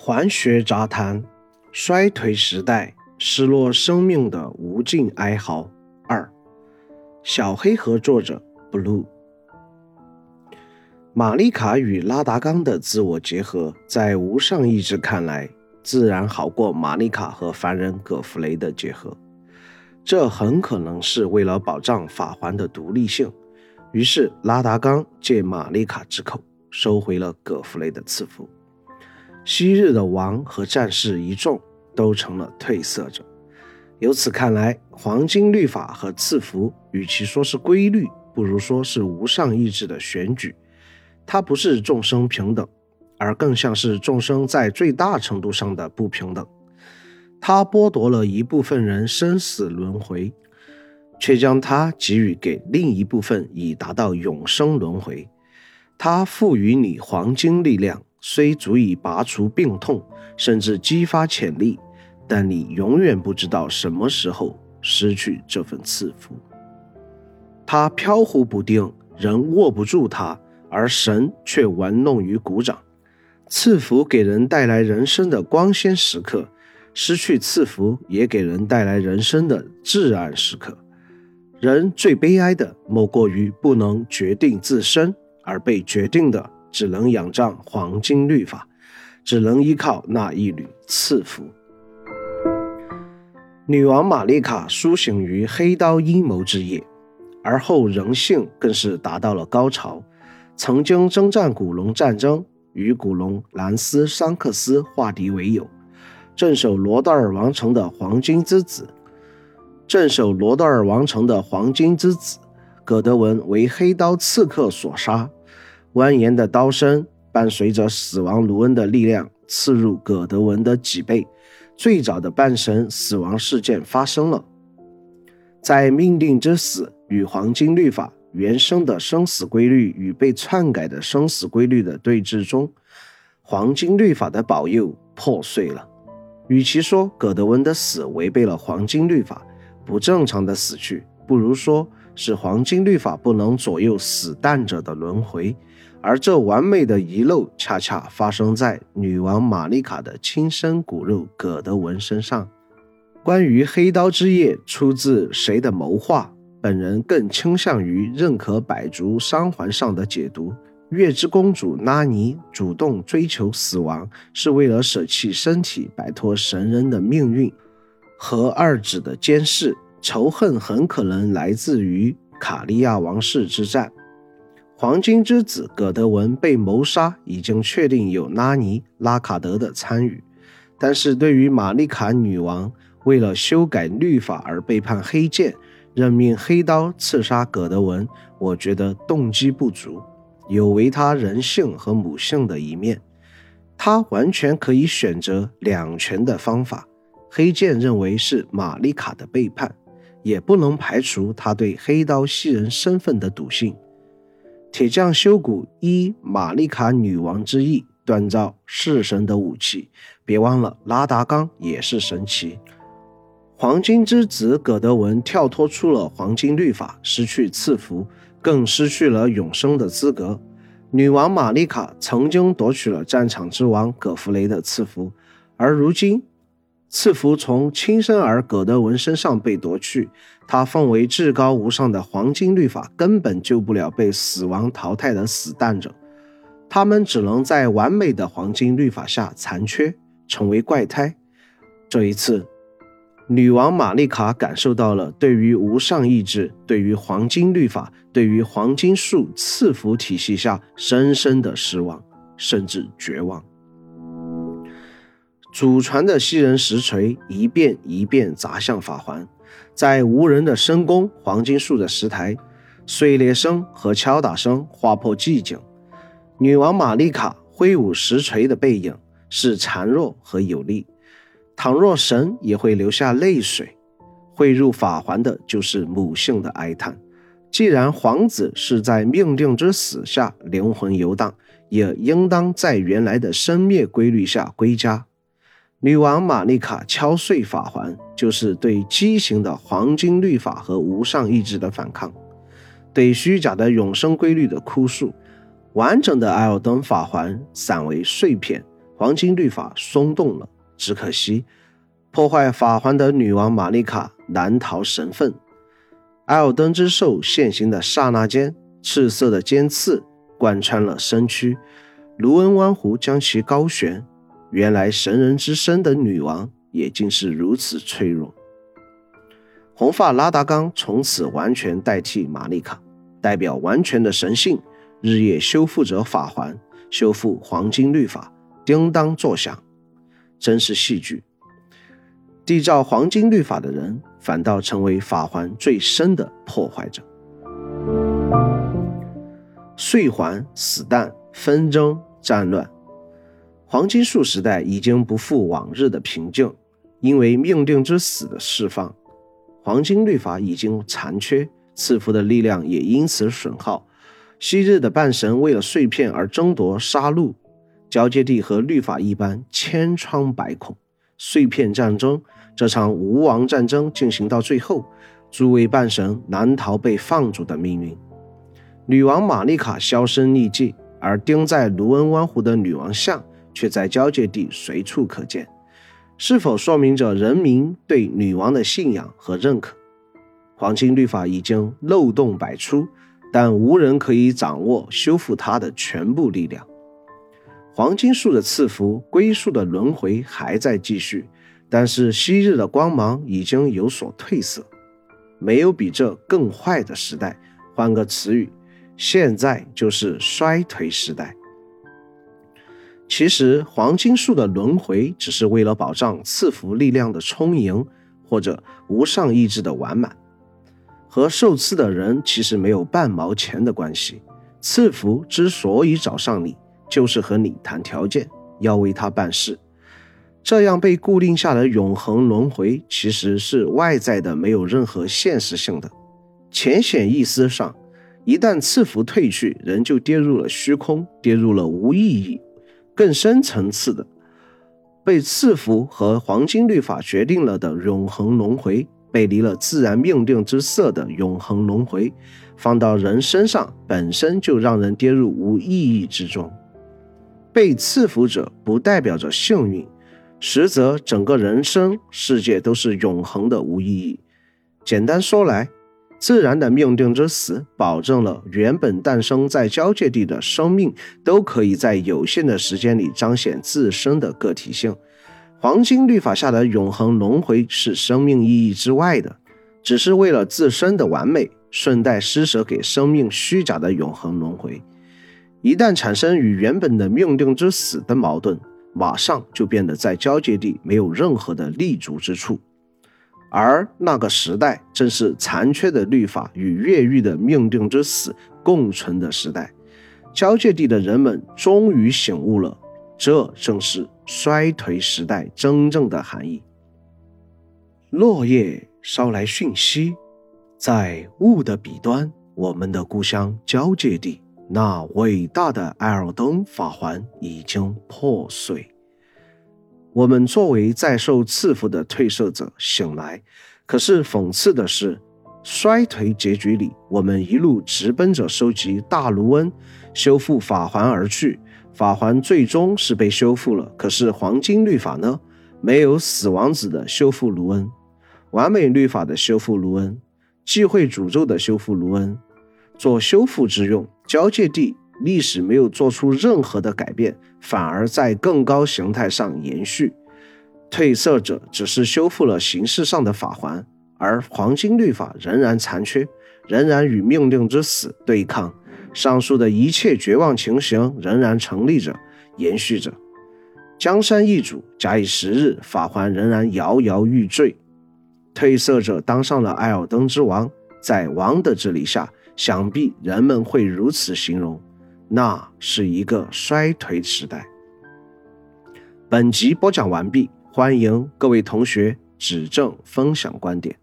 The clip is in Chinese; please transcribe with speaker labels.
Speaker 1: 环学杂谈：衰退时代，失落生命的无尽哀嚎。二，小黑盒作者 Blue。玛丽卡与拉达冈的自我结合，在无上意志看来，自然好过玛丽卡和凡人葛弗雷的结合。这很可能是为了保障法环的独立性。于是拉达冈借玛丽卡之口，收回了葛弗雷的赐福。昔日的王和战士一众都成了褪色者。由此看来，黄金律法和赐福，与其说是规律，不如说是无上意志的选举。它不是众生平等，而更像是众生在最大程度上的不平等。它剥夺了一部分人生死轮回，却将它给予给另一部分，以达到永生轮回。它赋予你黄金力量。虽足以拔除病痛，甚至激发潜力，但你永远不知道什么时候失去这份赐福。它飘忽不定，人握不住它，而神却玩弄于股掌。赐福给人带来人生的光鲜时刻，失去赐福也给人带来人生的至暗时刻。人最悲哀的，莫过于不能决定自身，而被决定的。只能仰仗黄金律法，只能依靠那一缕赐福。女王玛丽卡苏醒于黑刀阴谋之夜，而后人性更是达到了高潮。曾经征战古龙战争，与古龙兰斯桑克斯化敌为友，镇守罗德尔王城的黄金之子，镇守罗德尔王城的黄金之子葛德文为黑刀刺客所杀。蜿蜒的刀身伴随着死亡卢恩的力量刺入葛德文的脊背，最早的半神死亡事件发生了。在命定之死与黄金律法原生的生死规律与被篡改的生死规律的对峙中，黄金律法的保佑破碎了。与其说葛德文的死违背了黄金律法，不正常的死去，不如说是黄金律法不能左右死难者的轮回。而这完美的遗漏，恰恰发生在女王玛丽卡的亲生骨肉葛德文身上。关于黑刀之夜出自谁的谋划，本人更倾向于认可百足伤环上的解读：月之公主拉尼主动追求死亡，是为了舍弃身体，摆脱神人的命运和二子的监视。仇恨很可能来自于卡利亚王室之战。黄金之子葛德文被谋杀，已经确定有拉尼拉卡德的参与。但是对于玛丽卡女王为了修改律法而背叛黑剑，任命黑刀刺杀葛德文，我觉得动机不足，有违他人性和母性的一面。他完全可以选择两全的方法。黑剑认为是玛丽卡的背叛，也不能排除他对黑刀西人身份的笃信。铁匠修谷依玛丽卡女王之意锻造弑神的武器，别忘了拉达冈也是神奇。黄金之子葛德文跳脱出了黄金律法，失去赐福，更失去了永生的资格。女王玛丽卡曾经夺取了战场之王葛弗雷的赐福，而如今。赐福从亲生儿葛德文身上被夺去，他奉为至高无上的黄金律法根本救不了被死亡淘汰的死蛋者，他们只能在完美的黄金律法下残缺，成为怪胎。这一次，女王玛丽卡感受到了对于无上意志、对于黄金律法、对于黄金树赐福体系下深深的失望，甚至绝望。祖传的吸人石锤一遍一遍砸向法环，在无人的深宫，黄金树的石台，碎裂声和敲打声划破寂静。女王玛丽卡挥舞石锤的背影是孱弱和有力。倘若神也会流下泪水，汇入法环的就是母性的哀叹。既然皇子是在命定之死下灵魂游荡，也应当在原来的生灭规律下归家。女王玛丽卡敲碎法环，就是对畸形的黄金律法和无上意志的反抗，对虚假的永生规律的哭诉。完整的艾尔登法环散为碎片，黄金律法松动了。只可惜，破坏法环的女王玛丽卡难逃神分。艾尔登之兽现形的刹那间，赤色的尖刺贯穿了身躯。卢恩湾湖将其高悬。原来神人之身的女王也竟是如此脆弱。红发拉达冈从此完全代替玛丽卡，代表完全的神性，日夜修复着法环，修复黄金律法，叮当作响，真是戏剧。缔造黄金律法的人。反倒成为法环最深的破坏者。碎环、死弹、纷争、战乱，黄金树时代已经不复往日的平静。因为命定之死的释放，黄金律法已经残缺，赐福的力量也因此损耗。昔日的半神为了碎片而争夺杀戮，交接地和律法一般千疮百孔，碎片战争。这场无王战争进行到最后，诸位半神难逃被放逐的命运。女王玛丽卡销声匿迹，而钉在卢恩湾湖的女王像却在交界地随处可见。是否说明着人民对女王的信仰和认可？黄金律法已经漏洞百出，但无人可以掌握修复它的全部力量。黄金树的赐福，归宿的轮回还在继续。但是昔日的光芒已经有所褪色，没有比这更坏的时代。换个词语，现在就是衰退时代。其实黄金树的轮回只是为了保障赐福力量的充盈，或者无上意志的完满，和受赐的人其实没有半毛钱的关系。赐福之所以找上你，就是和你谈条件，要为他办事。这样被固定下的永恒轮回，其实是外在的，没有任何现实性的。浅显意思上，一旦赐福褪去，人就跌入了虚空，跌入了无意义。更深层次的，被赐福和黄金律法决定了的永恒轮回，背离了自然命定之色的永恒轮回，放到人身上，本身就让人跌入无意义之中。被赐福者不代表着幸运。实则，整个人生世界都是永恒的无意义。简单说来，自然的命定之死，保证了原本诞生在交界地的生命，都可以在有限的时间里彰显自身的个体性。黄金律法下的永恒轮回是生命意义之外的，只是为了自身的完美，顺带施舍给生命虚假的永恒轮回。一旦产生与原本的命定之死的矛盾。马上就变得在交界地没有任何的立足之处，而那个时代正是残缺的律法与越狱的命定之死共存的时代。交界地的人们终于醒悟了，这正是衰颓时代真正的含义。落叶捎来讯息，在雾的彼端，我们的故乡交界地。那伟大的艾尔登法环已经破碎。我们作为在受赐福的褪色者醒来，可是讽刺的是，衰颓结局里，我们一路直奔着收集大卢恩、修复法环而去。法环最终是被修复了，可是黄金律法呢？没有死亡子的修复卢恩，完美律法的修复卢恩，忌讳诅咒的修复卢恩，做修复之用。交界地历史没有做出任何的改变，反而在更高形态上延续。褪色者只是修复了形式上的法环，而黄金律法仍然残缺，仍然与命令之死对抗。上述的一切绝望情形仍然成立着，延续着。江山易主，假以时日，法环仍然摇摇欲坠。褪色者当上了艾尔登之王，在王的治理下。想必人们会如此形容，那是一个衰颓时代。本集播讲完毕，欢迎各位同学指正分享观点。